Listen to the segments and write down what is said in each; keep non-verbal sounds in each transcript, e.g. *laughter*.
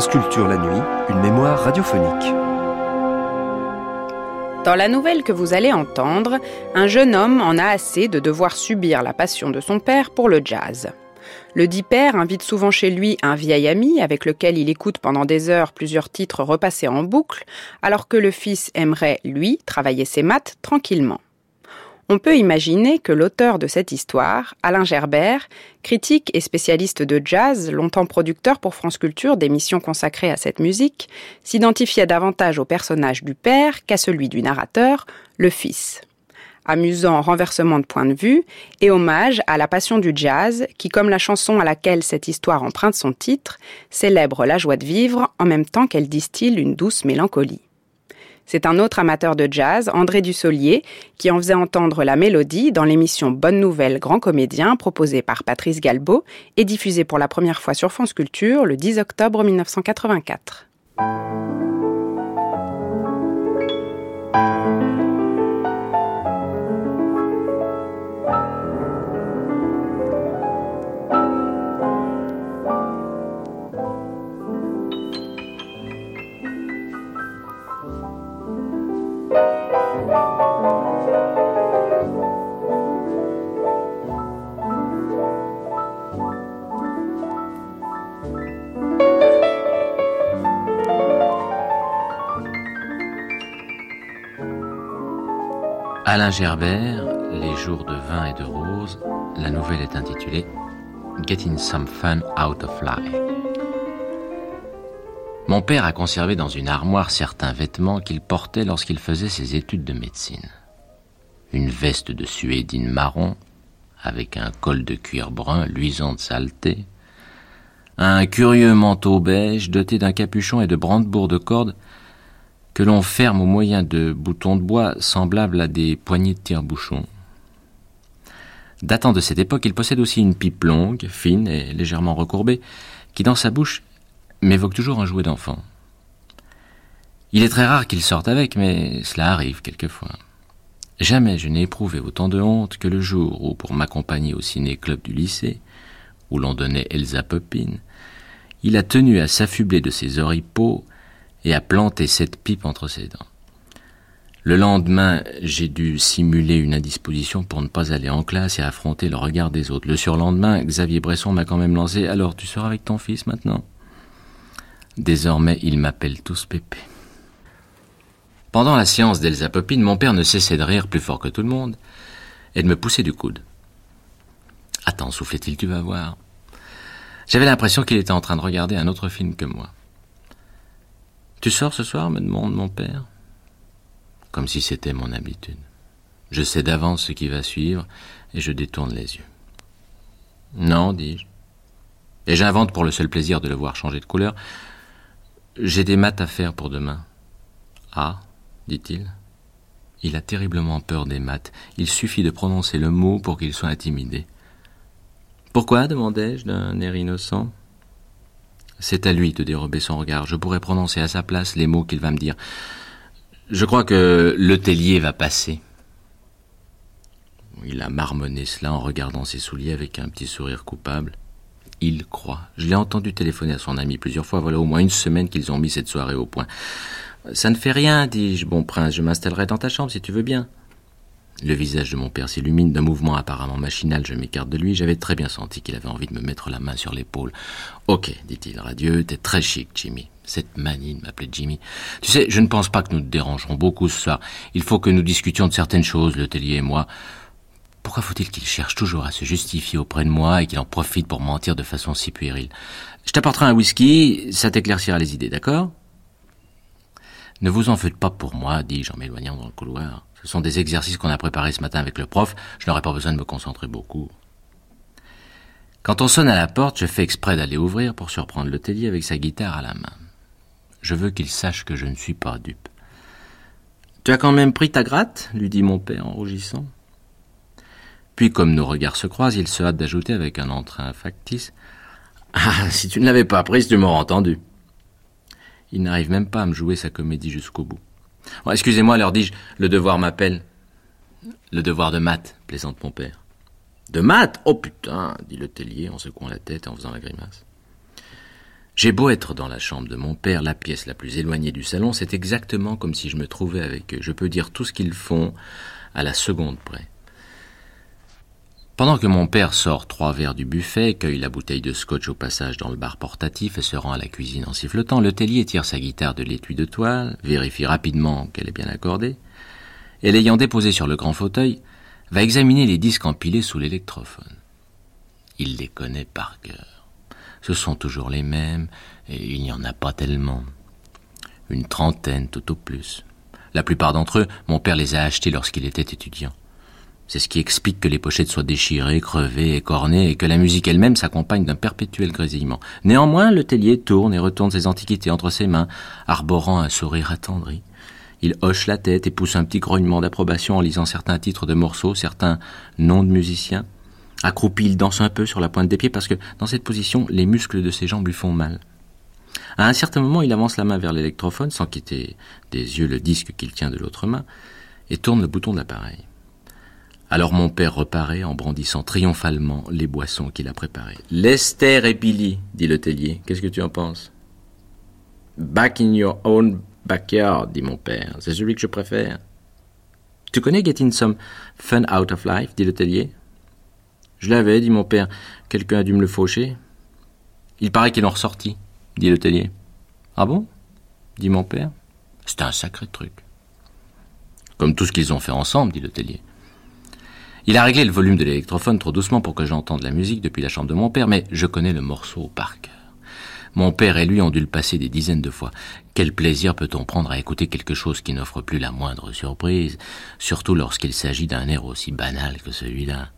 La nuit, une mémoire radiophonique. Dans la nouvelle que vous allez entendre, un jeune homme en a assez de devoir subir la passion de son père pour le jazz. Le dit père invite souvent chez lui un vieil ami avec lequel il écoute pendant des heures plusieurs titres repassés en boucle, alors que le fils aimerait, lui, travailler ses maths tranquillement. On peut imaginer que l'auteur de cette histoire, Alain Gerbert, critique et spécialiste de jazz, longtemps producteur pour France Culture d'émissions consacrées à cette musique, s'identifiait davantage au personnage du père qu'à celui du narrateur, le fils. Amusant renversement de point de vue et hommage à la passion du jazz qui, comme la chanson à laquelle cette histoire emprunte son titre, célèbre la joie de vivre en même temps qu'elle distille une douce mélancolie. C'est un autre amateur de jazz, André Dussolier, qui en faisait entendre la mélodie dans l'émission Bonne Nouvelle Grand Comédien proposée par Patrice Galbeau et diffusée pour la première fois sur France Culture le 10 octobre 1984. Alain Gerbert, Les jours de vin et de rose, la nouvelle est intitulée Getting Some Fun Out of Life. Mon père a conservé dans une armoire certains vêtements qu'il portait lorsqu'il faisait ses études de médecine. Une veste de suédine marron, avec un col de cuir brun luisant de saleté, un curieux manteau beige doté d'un capuchon et de brandebourgs de corde que l'on ferme au moyen de boutons de bois semblables à des poignées de tire-bouchons. Datant de cette époque, il possède aussi une pipe longue, fine et légèrement recourbée, qui dans sa bouche m'évoque toujours un jouet d'enfant. Il est très rare qu'il sorte avec, mais cela arrive quelquefois. Jamais je n'ai éprouvé autant de honte que le jour où, pour m'accompagner au ciné-club du lycée, où l'on donnait Elsa Popine, il a tenu à s'affubler de ses oripeaux et a planté cette pipe entre ses dents. Le lendemain, j'ai dû simuler une indisposition pour ne pas aller en classe et affronter le regard des autres. Le surlendemain, Xavier Bresson m'a quand même lancé Alors, tu seras avec ton fils maintenant? Désormais, ils m'appellent tous Pépé. Pendant la séance d'Elsa Popine, mon père ne cessait de rire plus fort que tout le monde et de me pousser du coude. Attends, soufflait-il, tu vas voir. J'avais l'impression qu'il était en train de regarder un autre film que moi. Tu sors ce soir me demande mon père. Comme si c'était mon habitude. Je sais d'avance ce qui va suivre et je détourne les yeux. Non, dis-je. Et j'invente pour le seul plaisir de le voir changer de couleur. J'ai des maths à faire pour demain. Ah, dit-il. Il a terriblement peur des maths. Il suffit de prononcer le mot pour qu'il soit intimidé. Pourquoi demandai-je d'un air innocent. C'est à lui de dérober son regard. Je pourrais prononcer à sa place les mots qu'il va me dire. Je crois que le tellier va passer. Il a marmonné cela en regardant ses souliers avec un petit sourire coupable. Il croit. Je l'ai entendu téléphoner à son ami plusieurs fois. Voilà au moins une semaine qu'ils ont mis cette soirée au point. Ça ne fait rien, dis-je. Bon prince, je m'installerai dans ta chambre si tu veux bien. Le visage de mon père s'illumine d'un mouvement apparemment machinal. Je m'écarte de lui. J'avais très bien senti qu'il avait envie de me mettre la main sur l'épaule. Ok, dit-il radieux, t'es très chic, Jimmy. Cette manie de m'appeler Jimmy. Tu sais, je ne pense pas que nous te dérangerons beaucoup ce soir. Il faut que nous discutions de certaines choses, le tellier et moi. Pourquoi faut-il qu'il cherche toujours à se justifier auprès de moi et qu'il en profite pour mentir de façon si puérile? Je t'apporterai un whisky, ça t'éclaircira les idées, d'accord? Ne vous en faites pas pour moi, dis-je en m'éloignant dans le couloir. Ce sont des exercices qu'on a préparés ce matin avec le prof. Je n'aurai pas besoin de me concentrer beaucoup. Quand on sonne à la porte, je fais exprès d'aller ouvrir pour surprendre le tellier avec sa guitare à la main. Je veux qu'il sache que je ne suis pas dupe. Tu as quand même pris ta gratte? lui dit mon père en rougissant. Puis, comme nos regards se croisent, il se hâte d'ajouter avec un entrain factice Ah, si tu ne l'avais pas prise, tu m'aurais entendu. Il n'arrive même pas à me jouer sa comédie jusqu'au bout. Excusez-moi, leur dis-je, le devoir m'appelle. Le devoir de maths, plaisante mon père. De maths Oh putain, dit le tellier en secouant la tête et en faisant la grimace. J'ai beau être dans la chambre de mon père, la pièce la plus éloignée du salon, c'est exactement comme si je me trouvais avec eux. Je peux dire tout ce qu'ils font à la seconde près. Pendant que mon père sort trois verres du buffet, cueille la bouteille de scotch au passage dans le bar portatif et se rend à la cuisine en sifflotant, le tellier tire sa guitare de l'étui de toile, vérifie rapidement qu'elle est bien accordée, et l'ayant déposée sur le grand fauteuil, va examiner les disques empilés sous l'électrophone. Il les connaît par cœur. Ce sont toujours les mêmes, et il n'y en a pas tellement. Une trentaine tout au plus. La plupart d'entre eux, mon père les a achetés lorsqu'il était étudiant. C'est ce qui explique que les pochettes soient déchirées, crevées, écornées, et que la musique elle-même s'accompagne d'un perpétuel grésillement. Néanmoins, le tellier tourne et retourne ses antiquités entre ses mains, arborant un sourire attendri. Il hoche la tête et pousse un petit grognement d'approbation en lisant certains titres de morceaux, certains noms de musiciens. Accroupi, il danse un peu sur la pointe des pieds parce que, dans cette position, les muscles de ses jambes lui font mal. À un certain moment, il avance la main vers l'électrophone, sans quitter des yeux le disque qu'il tient de l'autre main, et tourne le bouton de l'appareil. Alors mon père reparaît en brandissant triomphalement les boissons qu'il a préparées. Lester et Billy, dit le tellier. Qu'est-ce que tu en penses? Back in your own backyard, dit mon père. C'est celui que je préfère. Tu connais Getting Some Fun Out of Life, dit le. Je l'avais, dit mon père. Quelqu'un a dû me le faucher. Il paraît qu'il en ressorti, dit le tellier. Ah bon? Dit mon père. C'était un sacré truc. Comme tout ce qu'ils ont fait ensemble, dit le tellier. Il a réglé le volume de l'électrophone trop doucement pour que j'entende la musique depuis la chambre de mon père, mais je connais le morceau par cœur. Mon père et lui ont dû le passer des dizaines de fois. Quel plaisir peut-on prendre à écouter quelque chose qui n'offre plus la moindre surprise, surtout lorsqu'il s'agit d'un air aussi banal que celui-là?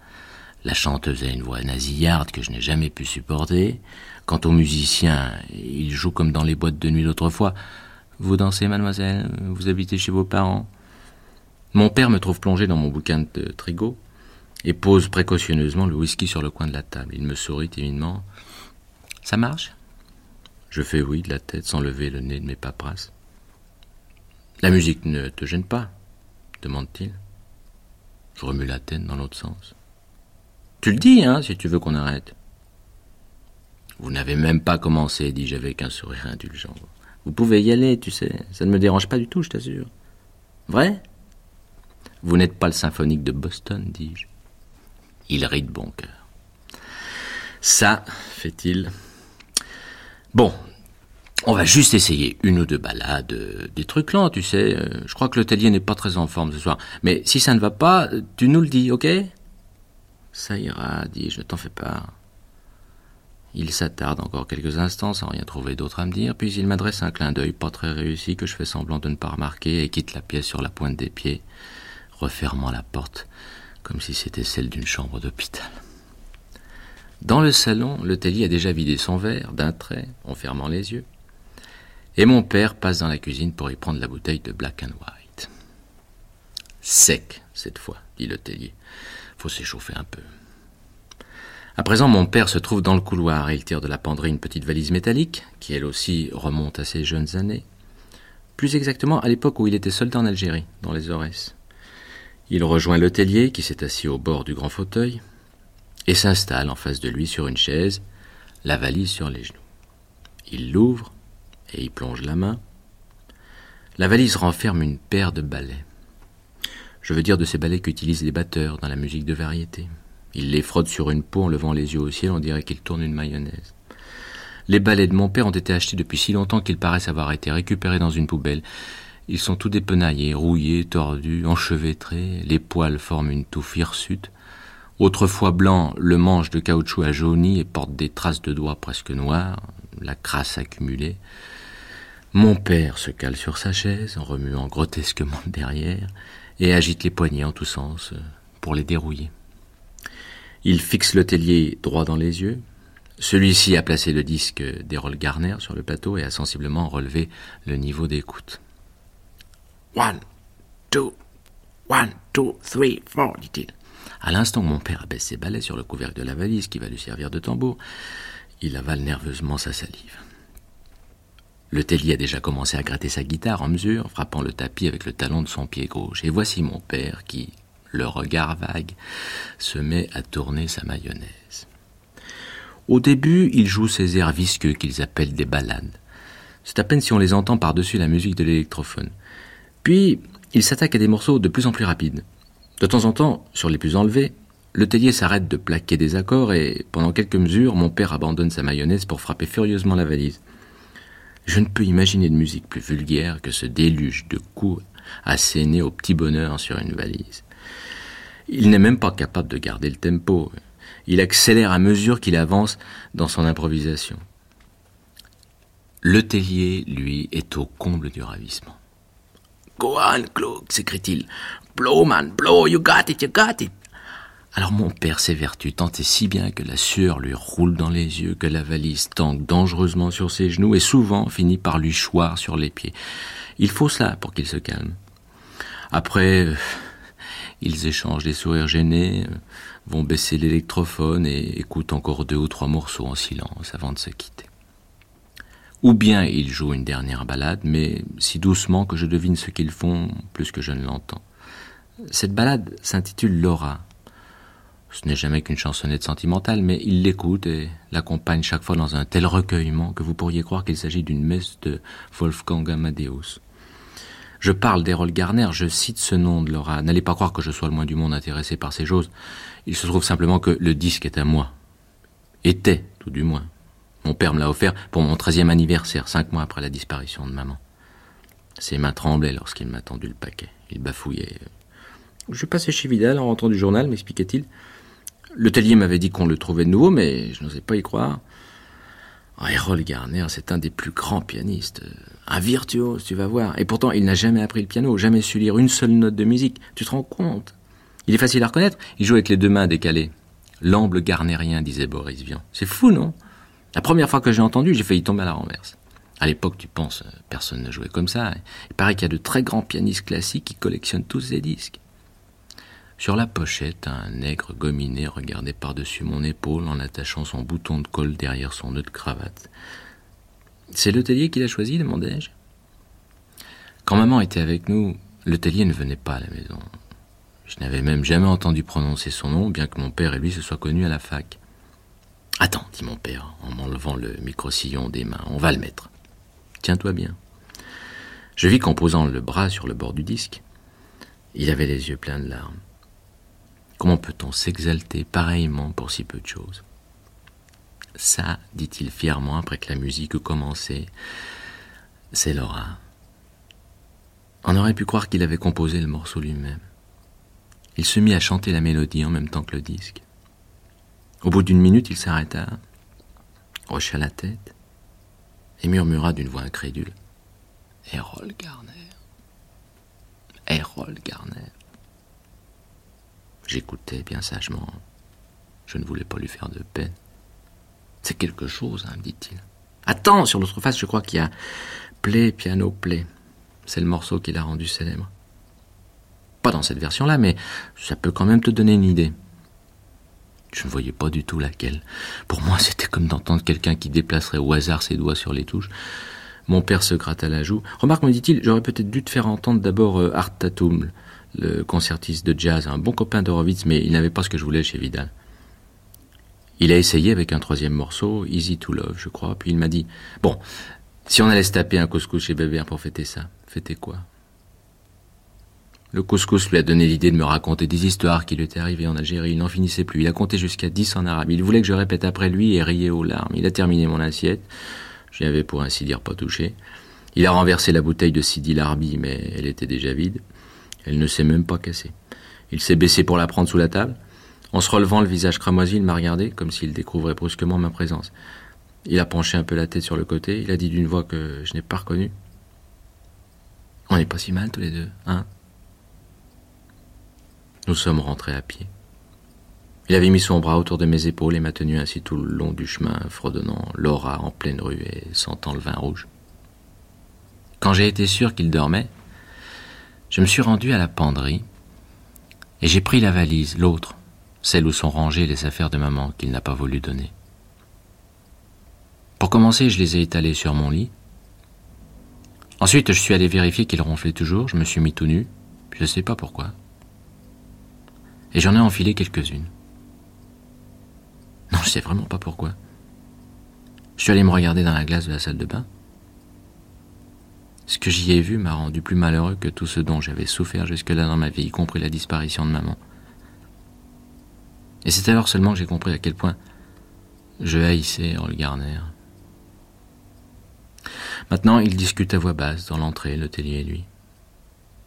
La chanteuse a une voix nasillarde que je n'ai jamais pu supporter. Quant aux musiciens, ils jouent comme dans les boîtes de nuit d'autrefois. Vous dansez, mademoiselle? Vous habitez chez vos parents? Mon père me trouve plongé dans mon bouquin de trigo et pose précautionneusement le whisky sur le coin de la table. Il me sourit timidement. Ça marche? Je fais oui de la tête sans lever le nez de mes paperasses. La musique ne te gêne pas? demande-t-il. Je remue la tête dans l'autre sens. Tu le dis, hein, si tu veux qu'on arrête. Vous n'avez même pas commencé, dis-je avec un sourire indulgent. Vous pouvez y aller, tu sais. Ça ne me dérange pas du tout, je t'assure. Vrai? Vous n'êtes pas le symphonique de Boston, dis-je. Il rit de bon cœur. Ça, fait-il. Bon, on va juste essayer une ou deux balades, euh, des trucs lents, tu sais. Euh, je crois que l'hôtelier n'est pas très en forme ce soir. Mais si ça ne va pas, tu nous le dis, ok? Ça ira, dis-je, ne t'en fais pas. Il s'attarde encore quelques instants sans rien trouver d'autre à me dire, puis il m'adresse un clin d'œil pas très réussi que je fais semblant de ne pas remarquer et quitte la pièce sur la pointe des pieds, refermant la porte comme si c'était celle d'une chambre d'hôpital. Dans le salon, le a déjà vidé son verre d'un trait, en fermant les yeux, et mon père passe dans la cuisine pour y prendre la bouteille de black and white. Sec, cette fois, dit le tellier. Faut s'échauffer un peu. À présent, mon père se trouve dans le couloir et il tire de la penderie une petite valise métallique, qui elle aussi remonte à ses jeunes années. Plus exactement à l'époque où il était soldat en Algérie, dans les Aurès. Il rejoint l'hôtelier qui s'est assis au bord du grand fauteuil et s'installe en face de lui sur une chaise, la valise sur les genoux. Il l'ouvre et y plonge la main. La valise renferme une paire de balais. Je veux dire de ces balais qu'utilisent les batteurs dans la musique de variété. Il les frotte sur une peau en levant les yeux au ciel, on dirait qu'il tourne une mayonnaise. Les balais de mon père ont été achetés depuis si longtemps qu'ils paraissent avoir été récupérés dans une poubelle, ils sont tout dépenaillés, rouillés, tordus, enchevêtrés, les poils forment une touffe hirsute. Autrefois blanc, le manche de caoutchouc a jauni et porte des traces de doigts presque noires, la crasse accumulée. Mon père se cale sur sa chaise en remuant grotesquement *laughs* derrière et agite les poignets en tous sens euh, pour les dérouiller. Il fixe le tellier droit dans les yeux. Celui-ci a placé le disque d'Errol Garner sur le plateau et a sensiblement relevé le niveau d'écoute. One, two, one, two, three, four, dit-il. À l'instant où mon père abaisse ses balais sur le couvercle de la valise qui va lui servir de tambour, il avale nerveusement sa salive. Le tellier a déjà commencé à gratter sa guitare en mesure, frappant le tapis avec le talon de son pied gauche. Et voici mon père qui, le regard vague, se met à tourner sa mayonnaise. Au début, il joue ces airs visqueux qu'ils appellent des ballades. C'est à peine si on les entend par-dessus la musique de l'électrophone. Puis, il s'attaque à des morceaux de plus en plus rapides. De temps en temps, sur les plus enlevés, le tellier s'arrête de plaquer des accords et, pendant quelques mesures, mon père abandonne sa mayonnaise pour frapper furieusement la valise. Je ne peux imaginer de musique plus vulgaire que ce déluge de coups assénés au petit bonheur sur une valise. Il n'est même pas capable de garder le tempo. Il accélère à mesure qu'il avance dans son improvisation. Le tellier, lui, est au comble du ravissement. Go on, Claude, s'écrie-t-il. Blow, man, blow, you got it, you got it. Alors mon père s'évertue tant et si bien que la sueur lui roule dans les yeux, que la valise tangue dangereusement sur ses genoux et souvent finit par lui choir sur les pieds. Il faut cela pour qu'il se calme. Après, euh, ils échangent des sourires gênés, euh, vont baisser l'électrophone et écoutent encore deux ou trois morceaux en silence avant de se quitter. Ou bien ils jouent une dernière balade, mais si doucement que je devine ce qu'ils font plus que je ne l'entends. Cette balade s'intitule Laura, ce n'est jamais qu'une chansonnette sentimentale, mais il l'écoute et l'accompagne chaque fois dans un tel recueillement que vous pourriez croire qu'il s'agit d'une messe de Wolfgang Amadeus. Je parle d'Errol Garner, je cite ce nom de Laura. N'allez pas croire que je sois le moins du monde intéressé par ces choses. Il se trouve simplement que le disque est à moi. Était, tout du moins. Mon père me l'a offert pour mon treizième anniversaire, cinq mois après la disparition de maman. Ses mains tremblaient lorsqu'il m'a tendu le paquet. Il bafouillait. Je passais chez Vidal en rentrant du journal, m'expliquait-il. Le m'avait dit qu'on le trouvait de nouveau, mais je n'osais pas y croire. Oh, Garner, c'est un des plus grands pianistes. Un virtuose, tu vas voir. Et pourtant, il n'a jamais appris le piano, jamais su lire une seule note de musique. Tu te rends compte? Il est facile à reconnaître. Il joue avec les deux mains décalées. L'amble garnérien, disait Boris Vian. C'est fou, non? La première fois que j'ai entendu, j'ai failli tomber à la renverse. À l'époque, tu penses, personne ne jouait comme ça. Il paraît qu'il y a de très grands pianistes classiques qui collectionnent tous ces disques. Sur la pochette, un nègre gominé regardait par-dessus mon épaule en attachant son bouton de colle derrière son nœud de cravate. C'est le tellier qui l'a choisi demandai-je. Quand maman était avec nous, le tellier ne venait pas à la maison. Je n'avais même jamais entendu prononcer son nom, bien que mon père et lui se soient connus à la fac. Attends, dit mon père, en m'enlevant le micro-sillon des mains, on va le mettre. Tiens-toi bien. Je vis qu'en posant le bras sur le bord du disque, il avait les yeux pleins de larmes. Comment peut-on s'exalter pareillement pour si peu de choses? Ça, dit-il fièrement après que la musique eut commencé, c'est Laura. On aurait pu croire qu'il avait composé le morceau lui-même. Il se mit à chanter la mélodie en même temps que le disque. Au bout d'une minute, il s'arrêta, hocha la tête et murmura d'une voix incrédule Errol Garner. Errol Garner. J'écoutais bien sagement. Je ne voulais pas lui faire de peine. C'est quelque chose, hein, me dit-il. Attends, sur l'autre face, je crois qu'il y a Play, piano, play. C'est le morceau qui l'a rendu célèbre. Pas dans cette version-là, mais ça peut quand même te donner une idée. Je ne voyais pas du tout laquelle. Pour moi, c'était comme d'entendre quelqu'un qui déplacerait au hasard ses doigts sur les touches. Mon père se gratta la joue. Remarque, me dit-il, j'aurais peut-être dû te faire entendre d'abord euh, Art Tatum, le concertiste de jazz, un bon copain d'Horowitz, mais il n'avait pas ce que je voulais chez Vidal. Il a essayé avec un troisième morceau, Easy to Love, je crois, puis il m'a dit Bon, si on allait se taper un couscous chez Bébert pour fêter ça, fêter quoi? Le couscous lui a donné l'idée de me raconter des histoires qui lui étaient arrivées en Algérie. Il n'en finissait plus. Il a compté jusqu'à dix en arabe. Il voulait que je répète après lui et riait aux larmes. Il a terminé mon assiette. J'y avais pour ainsi dire pas touché. Il a renversé la bouteille de Sidi Larbi, mais elle était déjà vide. Elle ne s'est même pas cassée. Il s'est baissé pour la prendre sous la table. En se relevant le visage cramoisi, il m'a regardé, comme s'il découvrait brusquement ma présence. Il a penché un peu la tête sur le côté, il a dit d'une voix que je n'ai pas reconnue. On n'est pas si mal tous les deux, hein? Nous sommes rentrés à pied. Il avait mis son bras autour de mes épaules et m'a tenu ainsi tout le long du chemin, fredonnant l'aura en pleine rue et sentant le vin rouge. Quand j'ai été sûr qu'il dormait, je me suis rendu à la penderie et j'ai pris la valise, l'autre, celle où sont rangées les affaires de maman qu'il n'a pas voulu donner. Pour commencer, je les ai étalées sur mon lit, Ensuite, je suis allé vérifier qu'il ronflait toujours, je me suis mis tout nu, je ne sais pas pourquoi. Et j'en ai enfilé quelques-unes. Non, je sais vraiment pas pourquoi. Je suis allé me regarder dans la glace de la salle de bain. Ce que j'y ai vu m'a rendu plus malheureux que tout ce dont j'avais souffert jusque-là dans ma vie, y compris la disparition de maman. Et c'est alors seulement que j'ai compris à quel point je haïssais Earl Garner. Maintenant, il discute à voix basse dans l'entrée, le l'hôtelier et lui.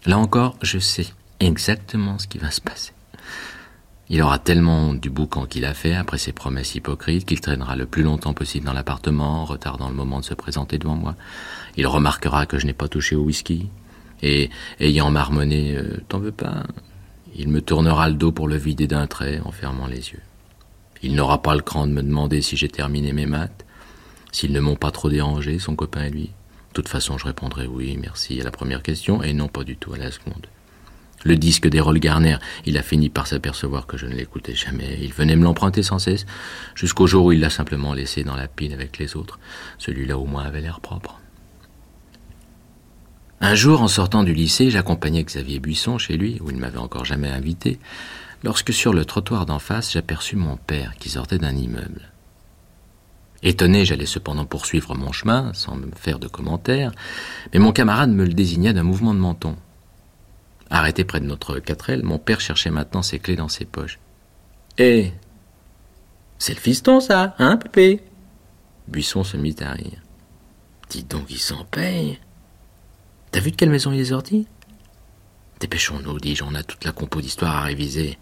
Là encore, je sais exactement ce qui va se passer. Il aura tellement du boucan qu'il a fait après ses promesses hypocrites qu'il traînera le plus longtemps possible dans l'appartement, retardant le moment de se présenter devant moi. Il remarquera que je n'ai pas touché au whisky, et, ayant marmonné euh, T'en veux pas? Il me tournera le dos pour le vider d'un trait en fermant les yeux. Il n'aura pas le cran de me demander si j'ai terminé mes maths, s'ils ne m'ont pas trop dérangé, son copain et lui. De toute façon, je répondrai oui, merci à la première question, et non pas du tout à la seconde. Le disque d'Errol Garner, il a fini par s'apercevoir que je ne l'écoutais jamais. Il venait me l'emprunter sans cesse, jusqu'au jour où il l'a simplement laissé dans la pile avec les autres. Celui-là au moins avait l'air propre. Un jour, en sortant du lycée, j'accompagnais Xavier Buisson chez lui, où il ne m'avait encore jamais invité, lorsque sur le trottoir d'en face, j'aperçus mon père qui sortait d'un immeuble. Étonné, j'allais cependant poursuivre mon chemin, sans me faire de commentaires, mais mon camarade me le désigna d'un mouvement de menton. Arrêté près de notre quatrelle, mon père cherchait maintenant ses clés dans ses poches. Eh C'est le fiston, ça, hein, Pépé? Buisson se mit à rire. Dis donc, il s'en paye. T'as vu de quelle maison il est sorti? Dépêchons-nous, dis-je, on a toute la compo d'histoire à réviser.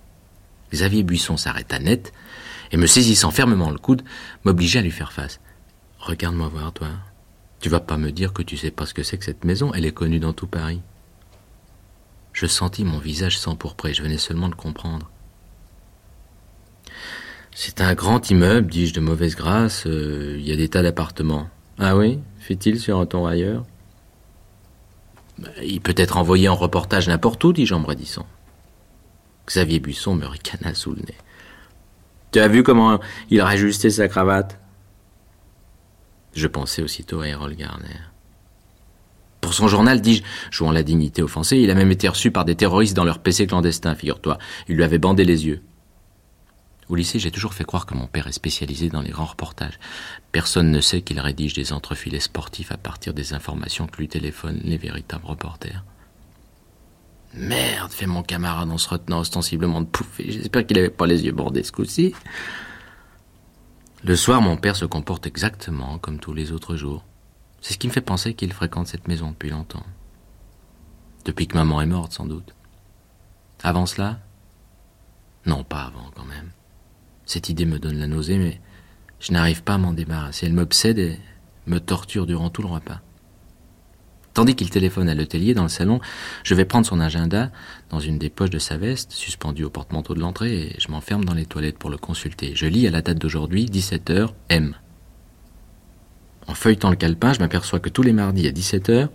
Xavier Buisson s'arrêta net et, me saisissant fermement le coude, m'obligeait à lui faire face. Regarde-moi voir, toi. Tu vas pas me dire que tu sais pas ce que c'est que cette maison, elle est connue dans tout Paris. Je sentis mon visage s'empourprer, je venais seulement de comprendre. C'est un grand immeuble, dis-je de mauvaise grâce, euh, il y a des tas d'appartements. Ah oui? Fait-il sur un ton ailleurs Il peut être envoyé en reportage n'importe où, dis-je en bredissant. Xavier Buisson me ricana sous le nez. Tu as vu comment il a rajusté sa cravate? Je pensais aussitôt à Errol Garner. Pour son journal, dis-je, jouant la dignité offensée, il a même été reçu par des terroristes dans leur PC clandestin, figure-toi. Il lui avait bandé les yeux. Au lycée, j'ai toujours fait croire que mon père est spécialisé dans les grands reportages. Personne ne sait qu'il rédige des entrefilets sportifs à partir des informations que lui téléphonent les véritables reporters. Merde, fait mon camarade en se retenant ostensiblement de pouffer. J'espère qu'il n'avait pas les yeux bordés ce coup-ci. Le soir, mon père se comporte exactement comme tous les autres jours. C'est ce qui me fait penser qu'il fréquente cette maison depuis longtemps. Depuis que maman est morte, sans doute. Avant cela Non, pas avant quand même. Cette idée me donne la nausée, mais je n'arrive pas à m'en débarrasser. Elle m'obsède et me torture durant tout le repas. Tandis qu'il téléphone à l'hôtelier dans le salon, je vais prendre son agenda dans une des poches de sa veste, suspendue au porte-manteau de l'entrée, et je m'enferme dans les toilettes pour le consulter. Je lis à la date d'aujourd'hui, 17h, M. En feuilletant le calepin, je m'aperçois que tous les mardis à 17h,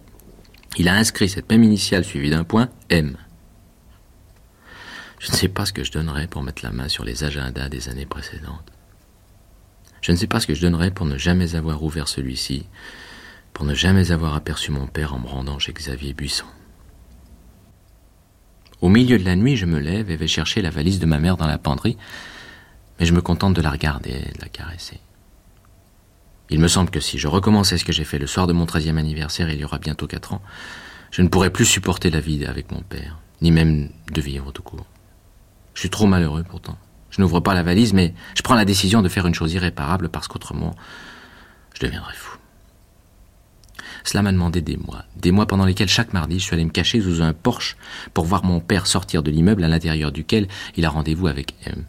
il a inscrit cette même initiale suivie d'un point M. Je ne sais pas ce que je donnerais pour mettre la main sur les agendas des années précédentes. Je ne sais pas ce que je donnerais pour ne jamais avoir ouvert celui-ci, pour ne jamais avoir aperçu mon père en me rendant chez Xavier Buisson. Au milieu de la nuit, je me lève et vais chercher la valise de ma mère dans la penderie, mais je me contente de la regarder et de la caresser. Il me semble que si je recommençais ce que j'ai fait le soir de mon treizième anniversaire, il y aura bientôt quatre ans, je ne pourrais plus supporter la vie avec mon père, ni même de vivre tout court. Je suis trop malheureux pourtant. Je n'ouvre pas la valise, mais je prends la décision de faire une chose irréparable parce qu'autrement, je deviendrais fou. Cela m'a demandé des mois, des mois pendant lesquels chaque mardi je suis allé me cacher sous un porche pour voir mon père sortir de l'immeuble à l'intérieur duquel il a rendez-vous avec M.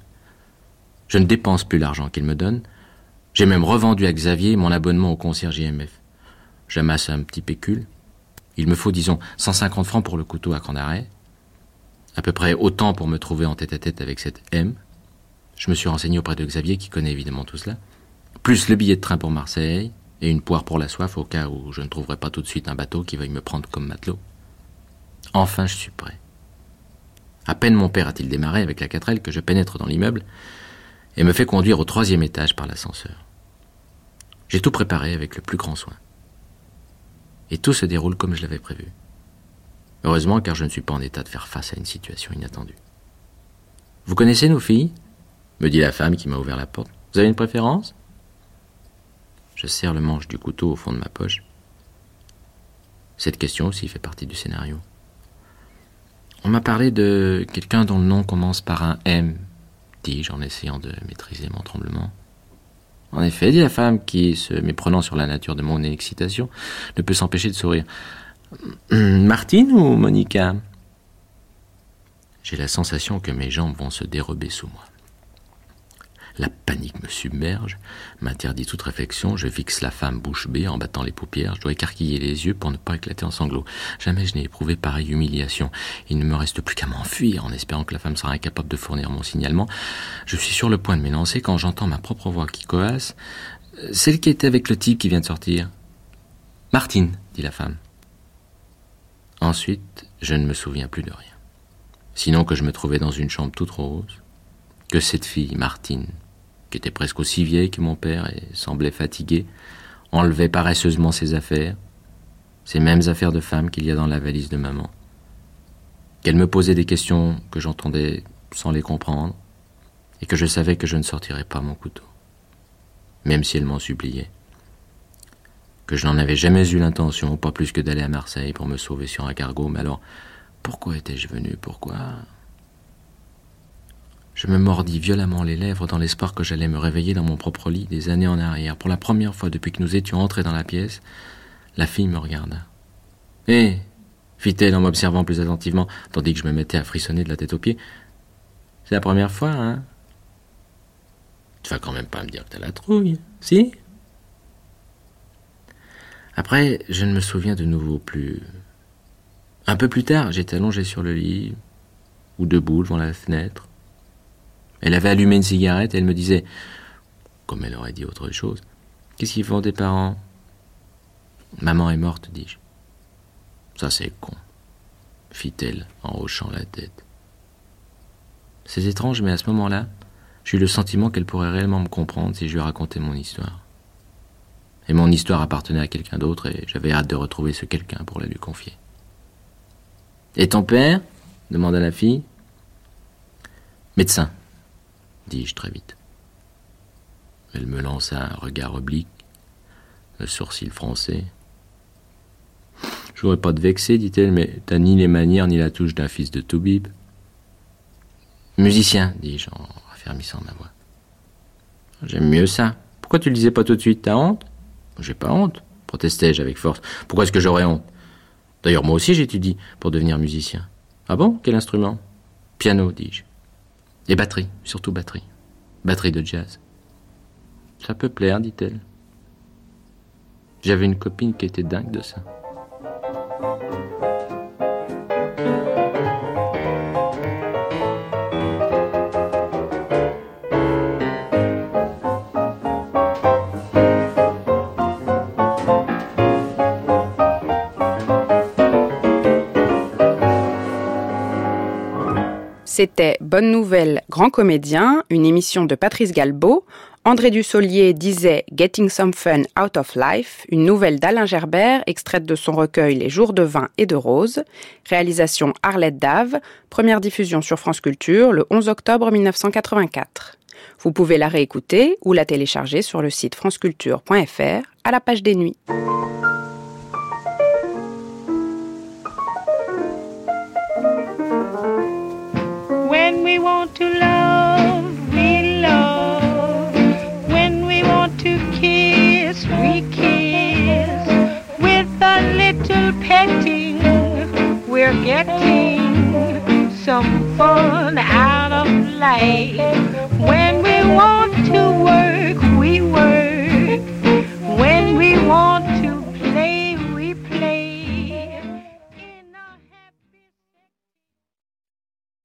Je ne dépense plus l'argent qu'il me donne, j'ai même revendu à Xavier mon abonnement au concierge IMF. J'amasse un petit pécule. Il me faut, disons, 150 francs pour le couteau à cran d'arrêt. À peu près autant pour me trouver en tête à tête avec cette M. Je me suis renseigné auprès de Xavier, qui connaît évidemment tout cela. Plus le billet de train pour Marseille, et une poire pour la soif au cas où je ne trouverai pas tout de suite un bateau qui veuille me prendre comme matelot. Enfin, je suis prêt. À peine mon père a-t-il démarré avec la quatrelle que je pénètre dans l'immeuble et me fais conduire au troisième étage par l'ascenseur. J'ai tout préparé avec le plus grand soin. Et tout se déroule comme je l'avais prévu. Heureusement car je ne suis pas en état de faire face à une situation inattendue. Vous connaissez nos filles? Me dit la femme qui m'a ouvert la porte. Vous avez une préférence? Je serre le manche du couteau au fond de ma poche. Cette question aussi fait partie du scénario. On m'a parlé de quelqu'un dont le nom commence par un M, dis-je en essayant de maîtriser mon tremblement. En effet, dit la femme, qui, se méprenant sur la nature de mon excitation, ne peut s'empêcher de sourire. Martine ou Monica? J'ai la sensation que mes jambes vont se dérober sous moi. La panique me submerge, m'interdit toute réflexion, je fixe la femme bouche bée en battant les paupières, je dois écarquiller les yeux pour ne pas éclater en sanglots. Jamais je n'ai éprouvé pareille humiliation. Il ne me reste plus qu'à m'enfuir en espérant que la femme sera incapable de fournir mon signalement. Je suis sur le point de m'élancer quand j'entends ma propre voix qui coasse. Celle qui était avec le type qui vient de sortir. Martine, dit la femme. Ensuite, je ne me souviens plus de rien. Sinon que je me trouvais dans une chambre toute rose, que cette fille, Martine, qui était presque aussi vieille que mon père et semblait fatiguée, enlevait paresseusement ses affaires, ces mêmes affaires de femme qu'il y a dans la valise de maman. Qu'elle me posait des questions que j'entendais sans les comprendre, et que je savais que je ne sortirais pas mon couteau, même si elle m'en suppliait. Que je n'en avais jamais eu l'intention, pas plus que d'aller à Marseille pour me sauver sur un cargo, mais alors, pourquoi étais-je venu? Pourquoi je me mordis violemment les lèvres dans l'espoir que j'allais me réveiller dans mon propre lit des années en arrière. Pour la première fois depuis que nous étions entrés dans la pièce, la fille me regarda. Hé fit-elle en m'observant plus attentivement, tandis que je me mettais à frissonner de la tête aux pieds. C'est la première fois, hein Tu vas quand même pas me dire que t'as la trouille, si Après, je ne me souviens de nouveau plus. Un peu plus tard, j'étais allongé sur le lit, ou debout devant la fenêtre, elle avait allumé une cigarette et elle me disait, comme elle aurait dit autre chose, Qu'est-ce qu'ils font tes parents? Maman est morte, dis-je. Ça c'est con, fit-elle en hochant la tête. C'est étrange, mais à ce moment-là, eu le sentiment qu'elle pourrait réellement me comprendre si je lui racontais mon histoire. Et mon histoire appartenait à quelqu'un d'autre et j'avais hâte de retrouver ce quelqu'un pour la lui confier. Et ton père? demanda la fille. Médecin, dis-je très vite. Elle me lança un regard oblique, le sourcil français. Je voudrais pas te vexer, dit-elle, mais t'as ni les manières ni la touche d'un fils de Toubib. Musicien, dis-je en raffermissant ma voix. J'aime mieux ça. Pourquoi tu le disais pas tout de suite? T'as honte? J'ai pas honte, protestai-je avec force. Pourquoi est-ce que j'aurais honte? D'ailleurs, moi aussi j'étudie pour devenir musicien. Ah bon? Quel instrument? Piano, dis-je. Et batterie, surtout batterie. Batterie de jazz. Ça peut plaire, dit-elle. J'avais une copine qui était dingue de ça. C'était Bonne Nouvelle, Grand Comédien, une émission de Patrice Galbeau. André Dussolier disait Getting Some Fun Out of Life, une nouvelle d'Alain Gerbert, extraite de son recueil Les Jours de vin et de rose. Réalisation Arlette Dave, première diffusion sur France Culture le 11 octobre 1984. Vous pouvez la réécouter ou la télécharger sur le site franceculture.fr à la page des nuits. Want to love, we love. When we want to kiss, we kiss. With a little petting, we're getting some fun out of life.